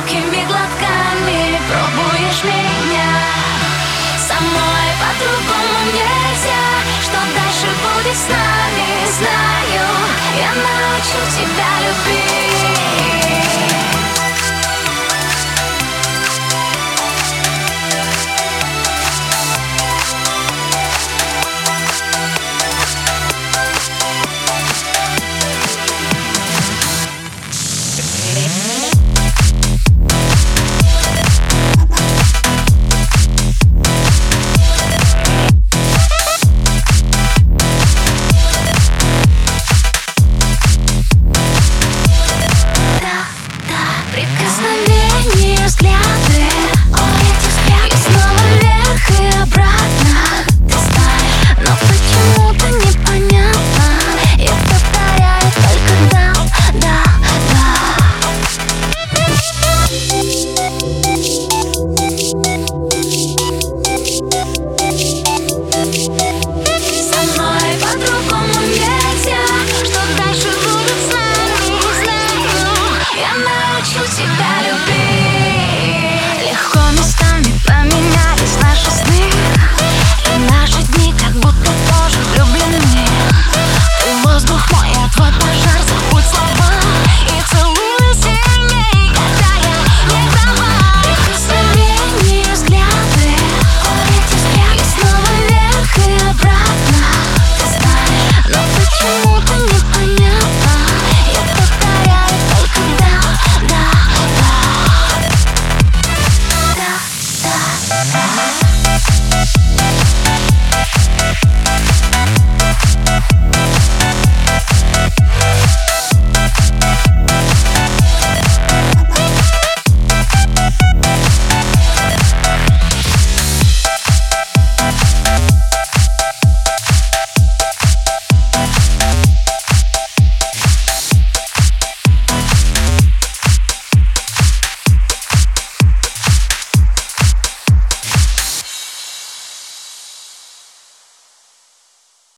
look at me Bye.